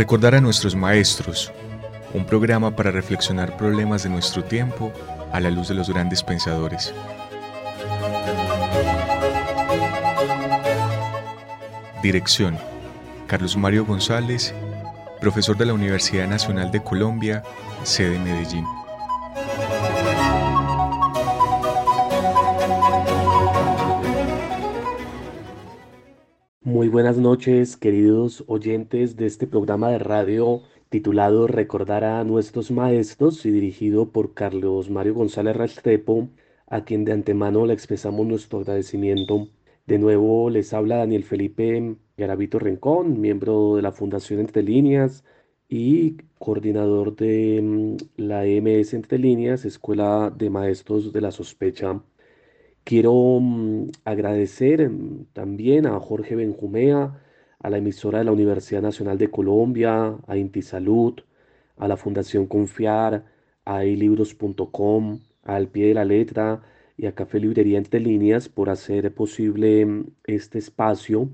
Recordar a nuestros maestros, un programa para reflexionar problemas de nuestro tiempo a la luz de los grandes pensadores. Dirección, Carlos Mario González, profesor de la Universidad Nacional de Colombia, sede Medellín. Muy buenas noches, queridos oyentes de este programa de radio titulado Recordar a nuestros maestros y dirigido por Carlos Mario González Restrepo, a quien de antemano le expresamos nuestro agradecimiento. De nuevo les habla Daniel Felipe Garavito Rincón, miembro de la Fundación Entre Líneas y coordinador de mm, la MS Entre Líneas, Escuela de Maestros de la Sospecha. Quiero mm, agradecer mm, también a Jorge Benjumea, a la emisora de la Universidad Nacional de Colombia, a Intisalud, a la Fundación Confiar, a ilibros.com, al pie de la letra y a Café Librería Entre Líneas por hacer posible mm, este espacio.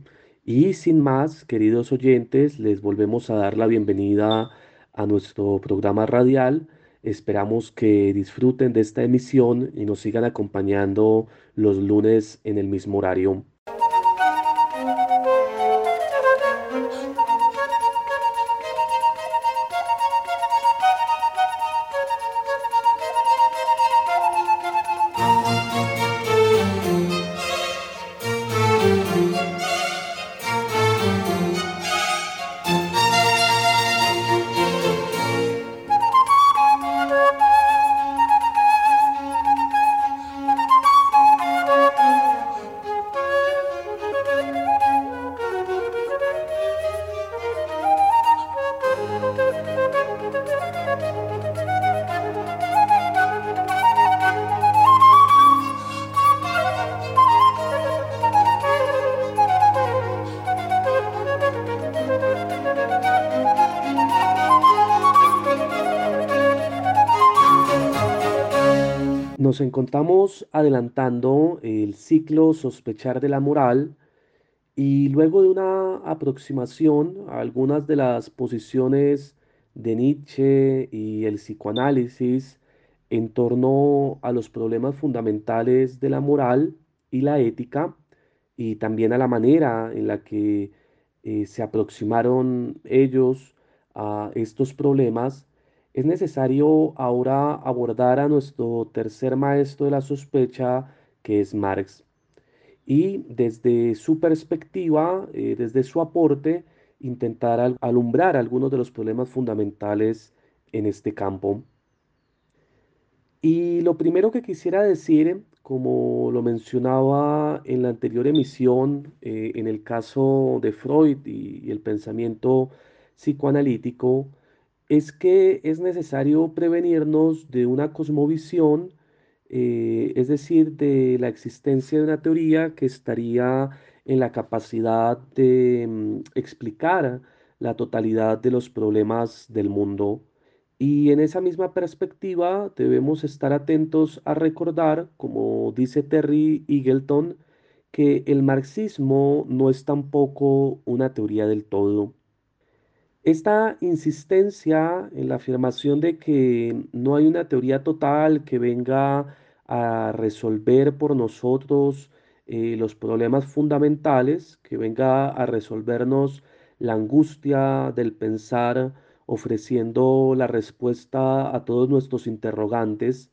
Y sin más, queridos oyentes, les volvemos a dar la bienvenida a nuestro programa radial Esperamos que disfruten de esta emisión y nos sigan acompañando los lunes en el mismo horario. Encontramos adelantando el ciclo Sospechar de la Moral y luego de una aproximación a algunas de las posiciones de Nietzsche y el psicoanálisis en torno a los problemas fundamentales de la moral y la ética y también a la manera en la que eh, se aproximaron ellos a estos problemas, es necesario ahora abordar a nuestro tercer maestro de la sospecha, que es Marx. Y desde su perspectiva, eh, desde su aporte, intentar alumbrar algunos de los problemas fundamentales en este campo. Y lo primero que quisiera decir, como lo mencionaba en la anterior emisión, eh, en el caso de Freud y el pensamiento psicoanalítico, es que es necesario prevenirnos de una cosmovisión, eh, es decir, de la existencia de una teoría que estaría en la capacidad de mm, explicar la totalidad de los problemas del mundo. Y en esa misma perspectiva debemos estar atentos a recordar, como dice Terry Eagleton, que el marxismo no es tampoco una teoría del todo. Esta insistencia en la afirmación de que no hay una teoría total que venga a resolver por nosotros eh, los problemas fundamentales, que venga a resolvernos la angustia del pensar, ofreciendo la respuesta a todos nuestros interrogantes,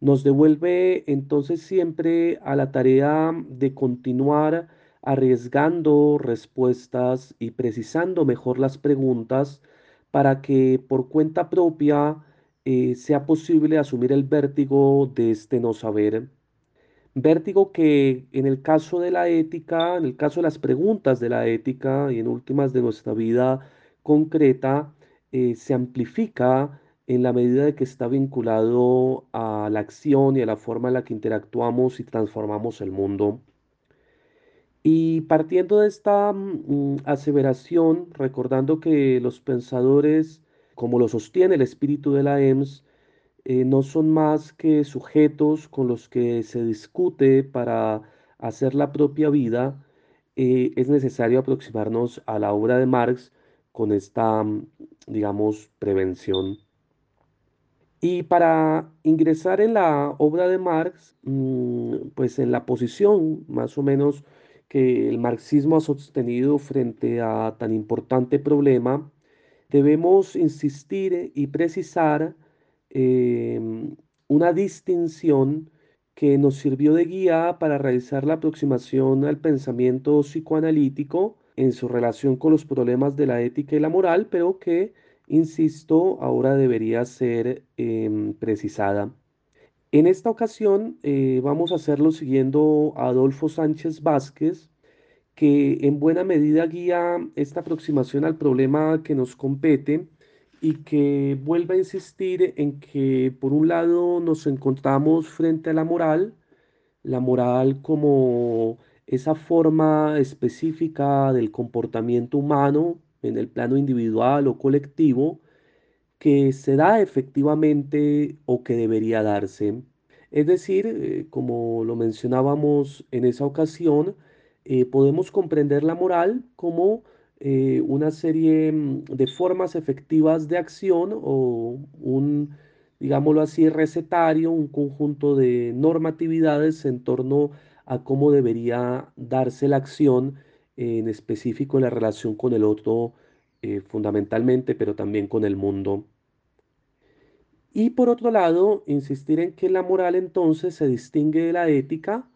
nos devuelve entonces siempre a la tarea de continuar arriesgando respuestas y precisando mejor las preguntas para que por cuenta propia eh, sea posible asumir el vértigo de este no saber. Vértigo que en el caso de la ética, en el caso de las preguntas de la ética y en últimas de nuestra vida concreta, eh, se amplifica en la medida de que está vinculado a la acción y a la forma en la que interactuamos y transformamos el mundo. Y partiendo de esta mm, aseveración, recordando que los pensadores, como lo sostiene el espíritu de la EMS, eh, no son más que sujetos con los que se discute para hacer la propia vida, eh, es necesario aproximarnos a la obra de Marx con esta, mm, digamos, prevención. Y para ingresar en la obra de Marx, mm, pues en la posición más o menos que el marxismo ha sostenido frente a tan importante problema, debemos insistir y precisar em, una distinción que nos sirvió de guía para realizar la aproximación al pensamiento psicoanalítico en su relación con los problemas de la ética y la moral, pero que insisto, ahora debería ser em, precisada. En esta ocasión eh, vamos a hacerlo siguiendo a Adolfo Sánchez Vázquez, que en buena medida guía esta aproximación al problema que nos compete y que vuelve a insistir en que por un lado nos encontramos frente a la moral, la moral como esa forma específica del comportamiento humano en el plano individual o colectivo que se da efectivamente o que debería darse. Es decir, eh, como lo mencionábamos en esa ocasión, eh, podemos comprender la moral como eh, una serie mm, de formas efectivas de acción o un, digámoslo así, recetario, un conjunto de normatividades en torno a cómo debería darse la acción en específico en la relación con el otro fundamentalmente, pero también con el mundo. Y por otro lado, insistir en que la moral entonces se distingue de la ética,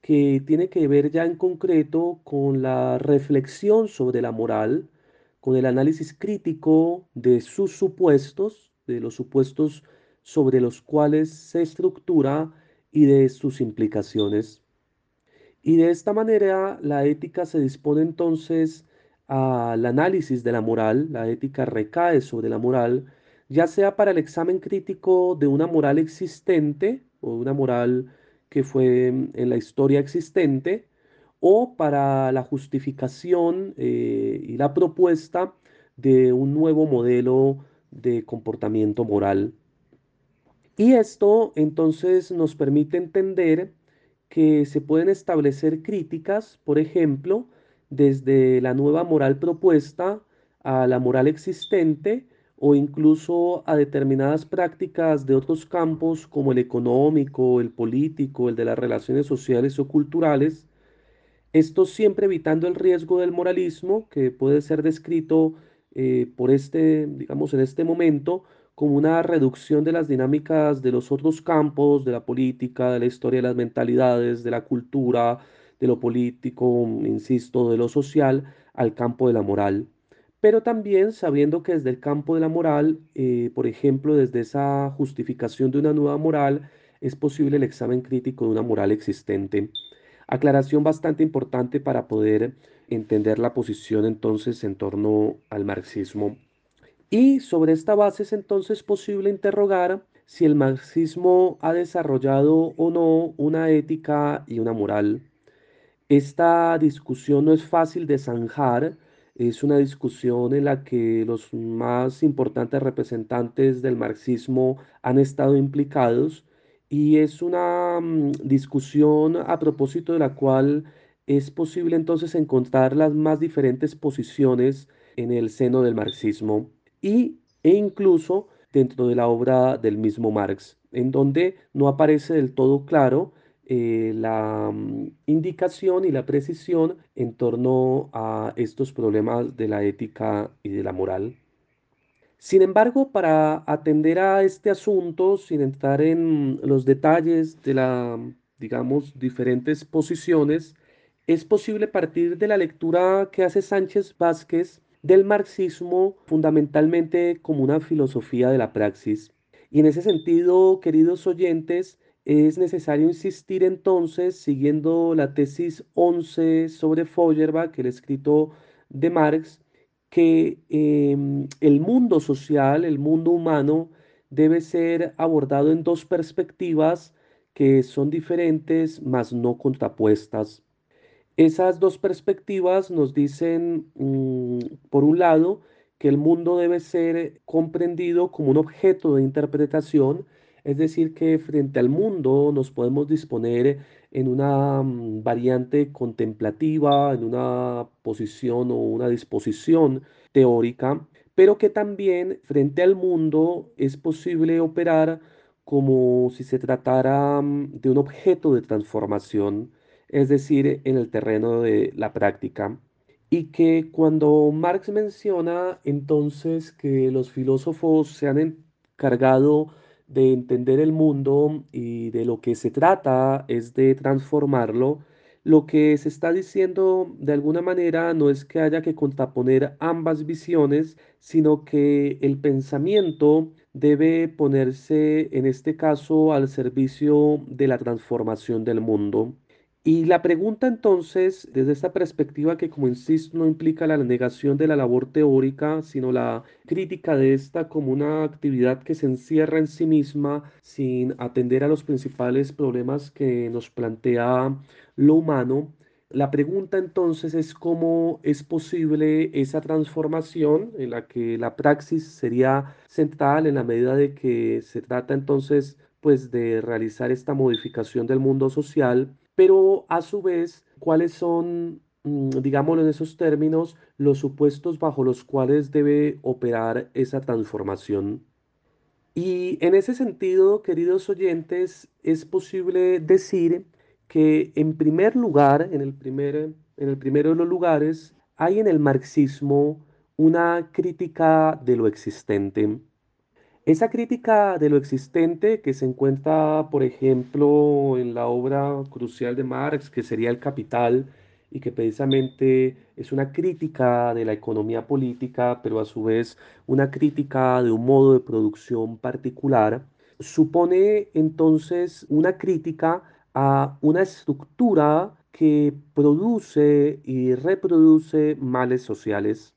que tiene que ver ya en concreto con la reflexión sobre la moral, con el análisis crítico de sus supuestos, de los supuestos sobre los cuales se estructura y de sus implicaciones. Y de esta manera la ética se dispone entonces al análisis de la moral, la ética recae sobre la moral, ya sea para el examen crítico de una moral existente o una moral que fue en la historia existente, o para la justificación eh, y la propuesta de un nuevo modelo de comportamiento moral. Y esto entonces nos permite entender que se pueden establecer críticas, por ejemplo, desde la nueva moral propuesta a la moral existente o incluso a determinadas prácticas de otros campos como el económico, el político, el de las relaciones sociales o culturales, esto siempre evitando el riesgo del moralismo que puede ser descrito eh, por este, digamos, en este momento como una reducción de las dinámicas de los otros campos, de la política, de la historia de las mentalidades, de la cultura, de lo político, insisto, de lo social, al campo de la moral. Pero también sabiendo que desde el campo de la moral, eh, por ejemplo, desde esa justificación de una nueva moral, es posible el examen crítico de una moral existente. Aclaración bastante importante para poder entender la posición entonces en torno al marxismo y sobre esta base es entonces posible interrogar si el marxismo ha desarrollado o no una ética y una moral. Esta discusión no es fácil de zanjar, es una discusión en la que los más importantes representantes del marxismo han estado implicados y es una mm, discusión a propósito de la cual es posible entonces encontrar las más diferentes posiciones en el seno del marxismo y, e incluso dentro de la obra del mismo Marx, en donde no aparece del todo claro eh, la mm, indicación y la precisión en torno a estos problemas de la ética y de la moral. Sin embargo, para atender a este asunto, sin entrar en los detalles de las, digamos, diferentes posiciones, es posible partir de la lectura que hace Sánchez Vázquez del marxismo fundamentalmente como una filosofía de la praxis. Y en ese sentido, queridos oyentes, es necesario insistir entonces, siguiendo la tesis 11 sobre Feuerbach, el escrito de Marx, que em, el mundo social, el mundo humano, debe ser abordado en dos perspectivas que son diferentes, mas no contrapuestas. Esas dos perspectivas nos dicen, mm, por un lado, que el mundo debe ser comprendido como un objeto de interpretación, Es decir, que frente al mundo nos podemos disponer en una mm, variante contemplativa, en una posición o una disposición teórica, pero que también frente al mundo es posible operar como si se tratara mm, de un objeto de transformación, es decir, en el terreno de la práctica. Y que cuando Marx menciona entonces que los filósofos se han encargado de entender el mundo y de lo que se trata es de transformarlo, lo que se está diciendo de alguna manera no es que haya que contraponer ambas visiones, sino que el pensamiento debe ponerse en este caso al servicio de la transformación del mundo. Y la pregunta entonces, desde esta perspectiva que como insisto no implica la negación de la labor teórica, sino la crítica de esta como una actividad que se encierra en sí misma sin atender a los principales problemas que nos plantea lo humano, la pregunta entonces es cómo es posible esa transformación en la que la praxis sería central en la medida de que se trata entonces pues de realizar esta modificación del mundo social pero a su vez, ¿cuáles son, mm, digámoslo en esos términos, los supuestos bajo los cuales debe operar esa transformación? Y en ese sentido, queridos oyentes, es posible decir que en primer lugar, en el, primer, en el primero de los lugares, hay en el marxismo una crítica de lo existente. Esa crítica de lo existente que se encuentra, por ejemplo, en la obra crucial de Marx, que sería El Capital, y que precisamente es una crítica de la economía política, pero a su vez una crítica de un modo de producción particular, supone entonces una crítica a una estructura que produce y reproduce males sociales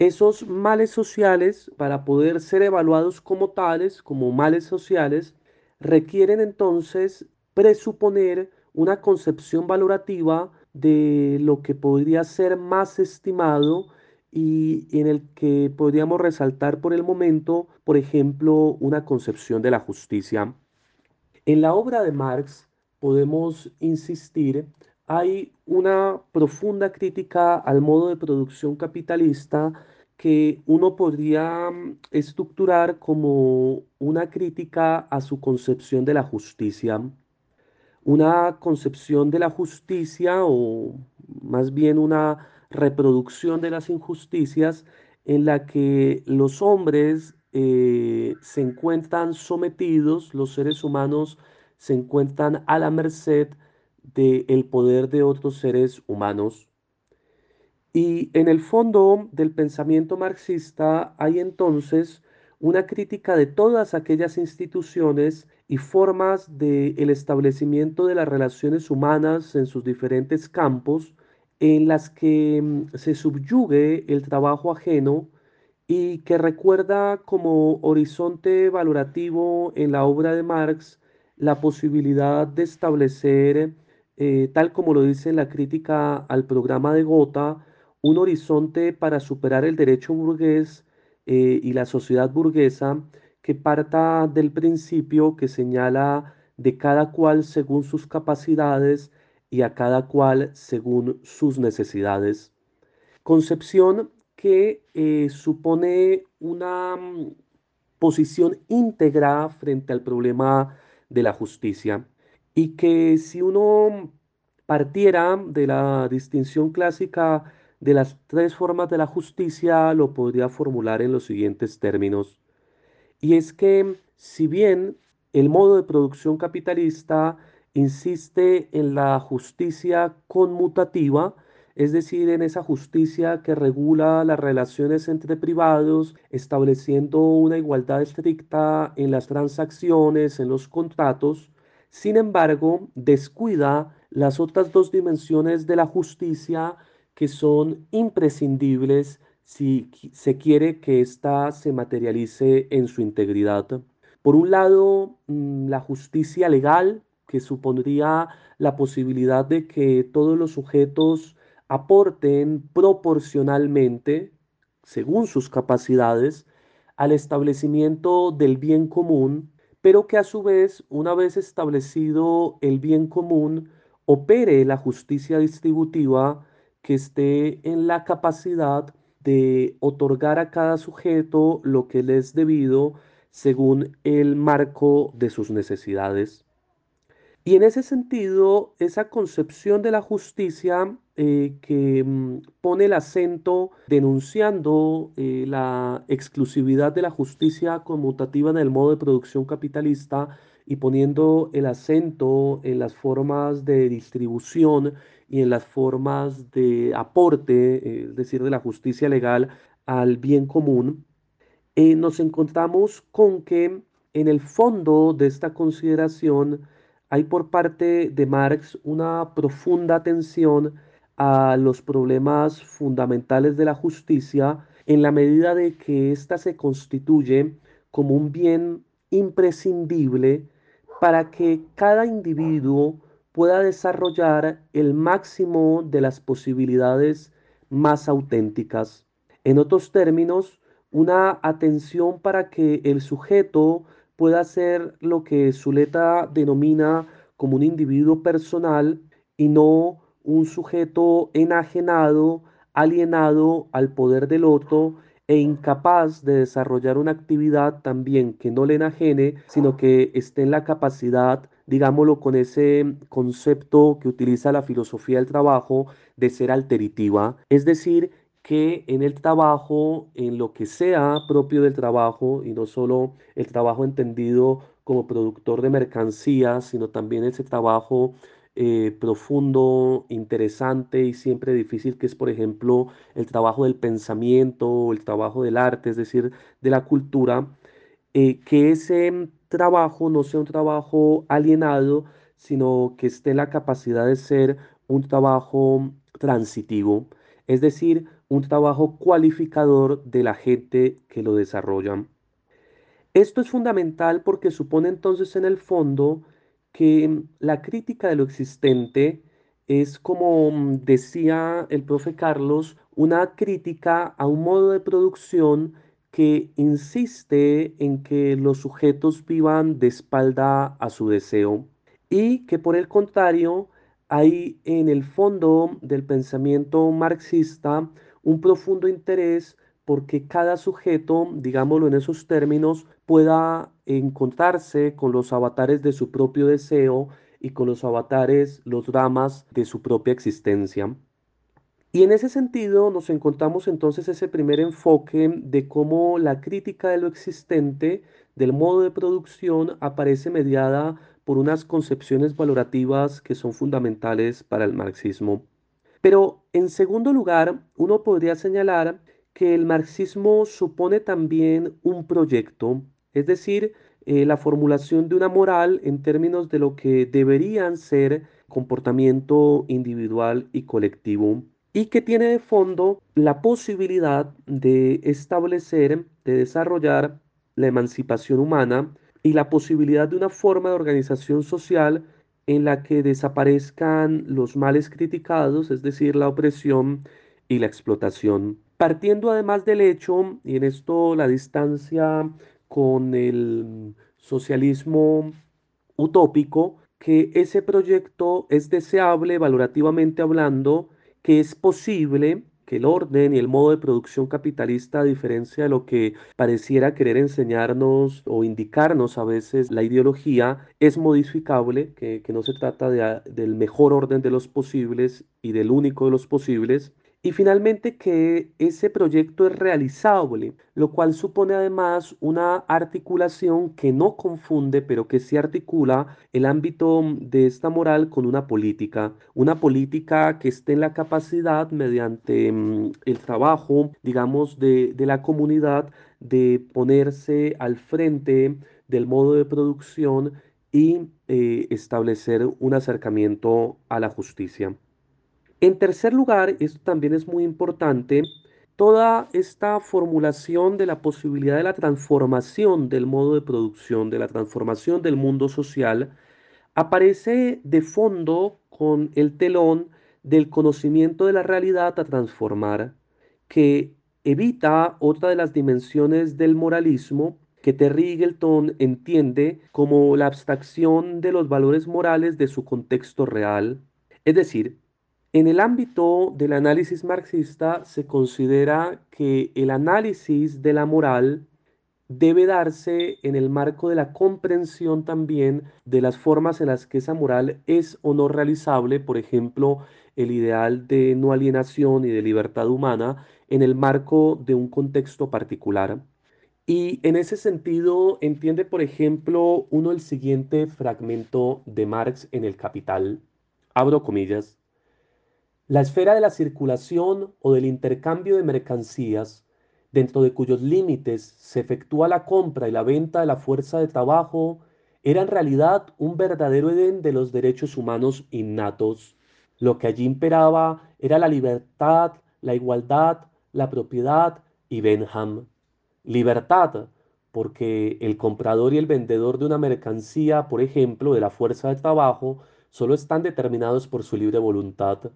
esos males sociales, para poder ser evaluados como tales, como males sociales, requieren entonces presuponer una concepción valorativa de lo que podría ser más estimado y en el que podríamos resaltar por el momento, por ejemplo, una concepción de la justicia. En la obra de Marx podemos insistir hay una profunda crítica al modo de producción capitalista que uno podría mm, estructurar como una crítica a su concepción de la justicia. Una concepción de la justicia o más bien una reproducción de las injusticias en la que los hombres eh, se encuentran sometidos, los seres humanos se encuentran a la merced del poder de otros seres humanos. Y en el fondo del pensamiento marxista hay entonces una crítica de todas aquellas instituciones y formas del el establecimiento de las relaciones humanas en sus diferentes campos en las que mm, se subyugue el trabajo ajeno y que recuerda como horizonte valorativo en la obra de Marx la posibilidad de establecer eh, tal como lo dice la crítica al programa de Gotha, un horizonte para superar el derecho burgués eh, y la sociedad burguesa que parta del principio que señala de cada cual según sus capacidades y a cada cual según sus necesidades. Concepción que eh, supone una mm, posición íntegra frente al problema de la justicia y que si uno partiera de la distinción clásica de las tres formas de la justicia, lo podría formular en los siguientes términos. Y es que si bien el modo de producción capitalista insiste en la justicia conmutativa, es decir, en esa justicia que regula las relaciones entre privados, estableciendo una igualdad estricta en las transacciones, en los contratos, sin embargo, descuida las otras dos dimensiones de la justicia que son imprescindibles si se quiere que ésta se materialice en su integridad. Por un lado, mm, la justicia legal, que supondría la posibilidad de que todos los sujetos aporten proporcionalmente, según sus capacidades, al establecimiento del bien común pero que a su vez, una vez establecido el bien común, opere la justicia distributiva que esté en la capacidad de otorgar a cada sujeto lo que le es debido según el marco de sus necesidades. Y en ese sentido, esa concepción de la justicia eh, que mm, pone el acento denunciando eh, la exclusividad de la justicia conmutativa en el modo de producción capitalista y poniendo el acento en las formas de distribución y en las formas de aporte, eh, es decir, de la justicia legal al bien común, nos encontramos con que en el fondo de esta consideración hay por parte de Marx una profunda atención a los problemas fundamentales de la justicia en la medida de que ésta se constituye como un bien imprescindible para que cada individuo pueda desarrollar el máximo de las posibilidades más auténticas. En otros términos, una atención para que el sujeto pueda ser lo que Zuleta denomina como un individuo personal y no un sujeto enajenado, alienado al poder del otro e incapaz de desarrollar una actividad también que no le enajene, sino que esté en la capacidad, digámoslo con ese concepto que utiliza la filosofía del trabajo, de ser alteritiva, es decir, que en el trabajo, en lo que sea propio del trabajo, y no solo el trabajo entendido como productor de mercancías, sino también ese trabajo eh, profundo, interesante y siempre difícil, que es, por ejemplo, el trabajo del pensamiento el trabajo del arte, es decir, de la cultura, eh, que ese trabajo no sea un trabajo alienado, sino que esté en la capacidad de ser un trabajo transitivo, es decir, un trabajo cualificador de la gente que lo desarrolla. Esto es fundamental porque supone entonces en el fondo que la crítica de lo existente es, como decía el profe Carlos, una crítica a un modo de producción que insiste en que los sujetos vivan de espalda a su deseo y que por el contrario hay en el fondo del pensamiento marxista un profundo interés porque cada sujeto, digámoslo en esos términos, pueda encontrarse con los avatares de su propio deseo y con los avatares, los dramas de su propia existencia. Y en ese sentido nos encontramos entonces ese primer enfoque de cómo la crítica de lo existente, del modo de producción, aparece mediada por unas concepciones valorativas que son fundamentales para el marxismo. Pero en segundo lugar, uno podría señalar que el marxismo supone también un proyecto, es decir, eh, la formulación de una moral en términos de lo que deberían ser comportamiento individual y colectivo, y que tiene de fondo la posibilidad de establecer, de desarrollar la emancipación humana y la posibilidad de una forma de organización social en la que desaparezcan los males criticados, es decir, la opresión y la explotación. Partiendo además del hecho, y en esto la distancia con el socialismo utópico, que ese proyecto es deseable valorativamente hablando, que es posible que el orden y el modo de producción capitalista, a diferencia de lo que pareciera querer enseñarnos o indicarnos a veces la ideología, es modificable, que, no se trata del mejor orden de los posibles y del único de los posibles, y finalmente que ese proyecto es realizable, lo cual supone además una articulación que no confunde, pero que sí articula el ámbito de esta moral con una política, una política que esté en la capacidad mediante mm, el trabajo, digamos, de, la comunidad de ponerse al frente del modo de producción y eh, establecer un acercamiento a la justicia. En tercer lugar, esto también es muy importante, toda esta formulación de la posibilidad de la transformación del modo de producción, de la transformación del mundo social, aparece de fondo con el telón del conocimiento de la realidad a transformar, que evita otra de las dimensiones del moralismo, que Terry Eagleton entiende como la abstracción de los valores morales de su contexto real. Es decir, en el ámbito del análisis marxista se considera que el análisis de la moral debe darse en el marco de la comprensión también de las formas en las que esa moral es o no realizable, por ejemplo, el ideal de no alienación y de libertad humana en el marco de un contexto particular. Y en ese sentido entiende, por ejemplo, uno el siguiente fragmento de Marx en El Capital, abro comillas, la esfera de la circulación o del intercambio de mercancías dentro de cuyos límites se efectúa la compra y la venta de la fuerza de trabajo, era en realidad un verdadero Edén de los derechos humanos innatos. Lo que allí imperaba era la libertad, la igualdad, la propiedad y Benham. Libertad, porque el comprador y el vendedor de una mercancía, por ejemplo, de la fuerza de trabajo, solo están determinados por su libre voluntad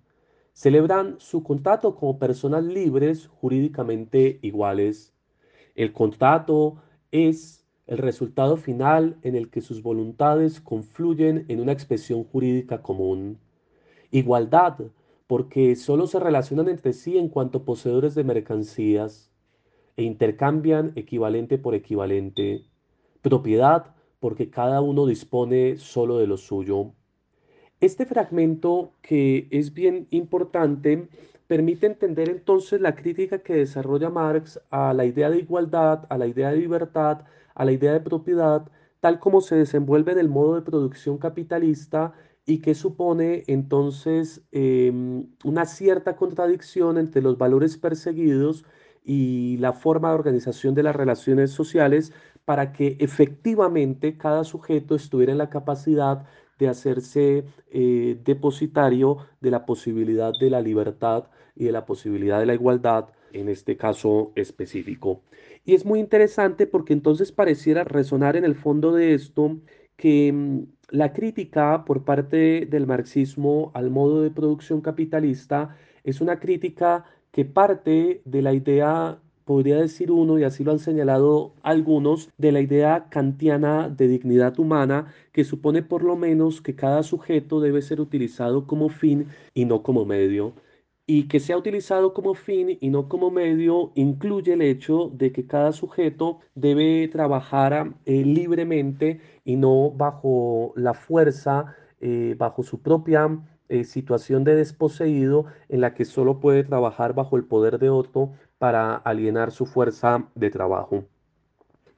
celebran su contrato como personas libres jurídicamente iguales. El contrato es el resultado final en el que sus voluntades confluyen en una expresión jurídica común. Igualdad, porque solo se relacionan entre sí en cuanto poseedores de mercancías e intercambian equivalente por equivalente. Propiedad, porque cada uno dispone solo de lo suyo. Este fragmento, que es bien importante, permite entender entonces la crítica que desarrolla Marx a la idea de igualdad, a la idea de libertad, a la idea de propiedad, tal como se desenvuelve en el modo de producción capitalista y que supone entonces em, una cierta contradicción entre los valores perseguidos y la forma de organización de las relaciones sociales para que efectivamente cada sujeto estuviera en la capacidad de hacerse eh, depositario de la posibilidad de la libertad y de la posibilidad de la igualdad en este caso específico. Y es muy interesante porque entonces pareciera resonar en el fondo de esto que mm, la crítica por parte del marxismo al modo de producción capitalista es una crítica que parte de la idea podría decir uno, y así lo han señalado algunos, de la idea kantiana de dignidad humana, que supone por lo menos que cada sujeto debe ser utilizado como fin y no como medio. Y que sea utilizado como fin y no como medio incluye el hecho de que cada sujeto debe trabajar eh, libremente y no bajo la fuerza, eh, bajo su propia eh, situación de desposeído en la que solo puede trabajar bajo el poder de otro para alienar su fuerza de trabajo.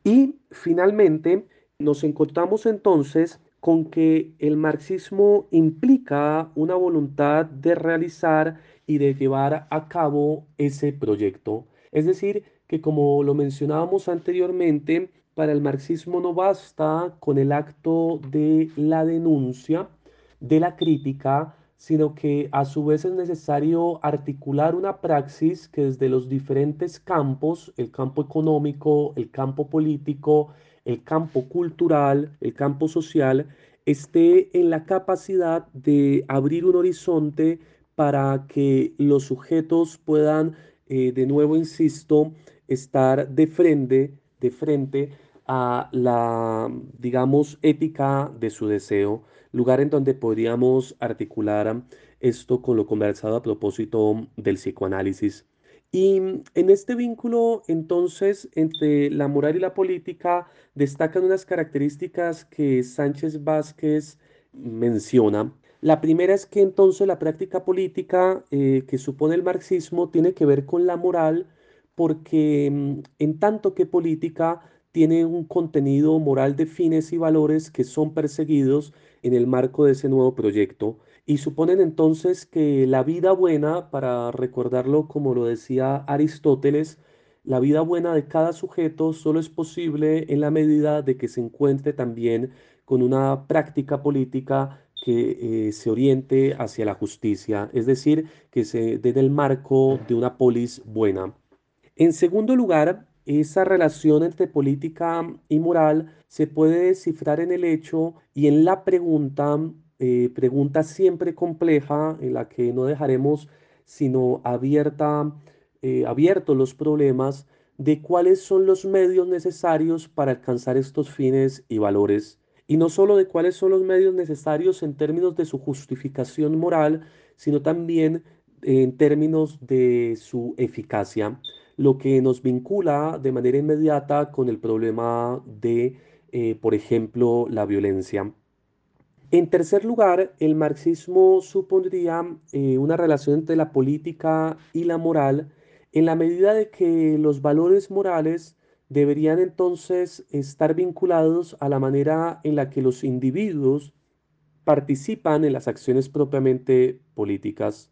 Y finalmente nos encontramos entonces con que el marxismo implica una voluntad de realizar y de llevar a cabo ese proyecto. Es decir, que como lo mencionábamos anteriormente, para el marxismo no basta con el acto de la denuncia, de la crítica, sino que a su vez es necesario articular una praxis que desde los diferentes campos, el campo económico, el campo político, el campo cultural, el campo social, esté en la capacidad de abrir un horizonte para que los sujetos puedan, eh, de nuevo insisto, estar de frente, de frente a la, digamos, ética de su deseo lugar en donde podríamos articular esto con lo conversado a propósito del psicoanálisis. Y en este vínculo, entonces, entre la moral y la política, destacan unas características que Sánchez Vázquez menciona. La primera es que entonces la práctica política eh, que supone el marxismo tiene que ver con la moral, porque mm, en tanto que política tiene un contenido moral de fines y valores que son perseguidos en el marco de ese nuevo proyecto y suponen entonces que la vida buena, para recordarlo como lo decía Aristóteles, la vida buena de cada sujeto solo es posible en la medida de que se encuentre también con una práctica política que eh, se oriente hacia la justicia, es decir, que se dé en el marco de una polis buena. En segundo lugar, esa relación entre política y moral se puede descifrar en el hecho y en la pregunta, eh, pregunta siempre compleja, en la que no dejaremos sino abierta, eh, abiertos los problemas de cuáles son los medios necesarios para alcanzar estos fines y valores, y no solo de cuáles son los medios necesarios en términos de su justificación moral, sino también en términos de su eficacia, lo que nos vincula de manera inmediata con el problema de, eh, por ejemplo, la violencia. En tercer lugar, el marxismo supondría eh, una relación entre la política y la moral en la medida de que los valores morales deberían entonces estar vinculados a la manera en la que los individuos participan en las acciones propiamente políticas,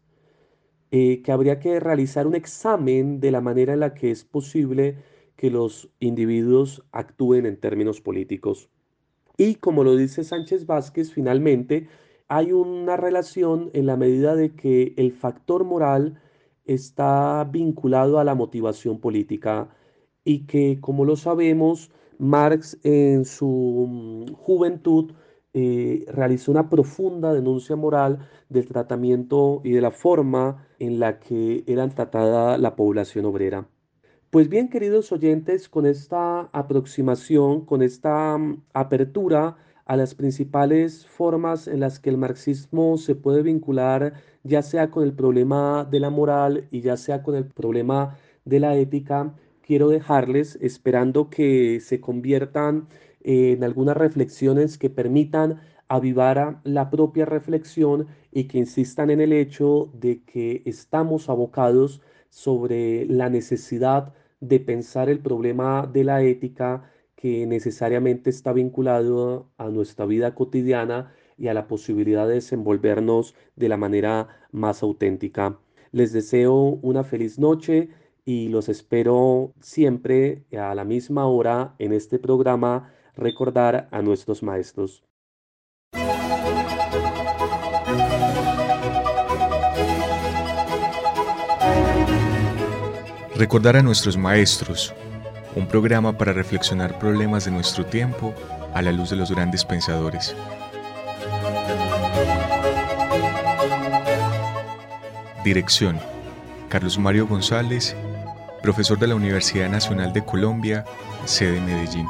eh, que habría que realizar un examen de la manera en la que es posible que los individuos actúen en términos políticos. Y como lo dice Sánchez Vázquez, finalmente hay una relación en la medida de que el factor moral está vinculado a la motivación política y que, como lo sabemos, Marx en su mm, juventud eh, realizó una profunda denuncia moral del tratamiento y de la forma en la que era tratada la población obrera. Pues bien, queridos oyentes, con esta aproximación, con esta mm, apertura a las principales formas en las que el marxismo se puede vincular, ya sea con el problema de la moral y ya sea con el problema de la ética, quiero dejarles esperando que se conviertan en algunas reflexiones que permitan avivar la propia reflexión y que insistan en el hecho de que estamos abocados sobre la necesidad de pensar el problema de la ética que necesariamente está vinculado a nuestra vida cotidiana y a la posibilidad de desenvolvernos de la manera más auténtica. Les deseo una feliz noche y los espero siempre a la misma hora en este programa Recordar a nuestros maestros. Recordar a nuestros maestros, un programa para reflexionar problemas de nuestro tiempo a la luz de los grandes pensadores. Dirección, Carlos Mario González, profesor de la Universidad Nacional de Colombia, sede Medellín.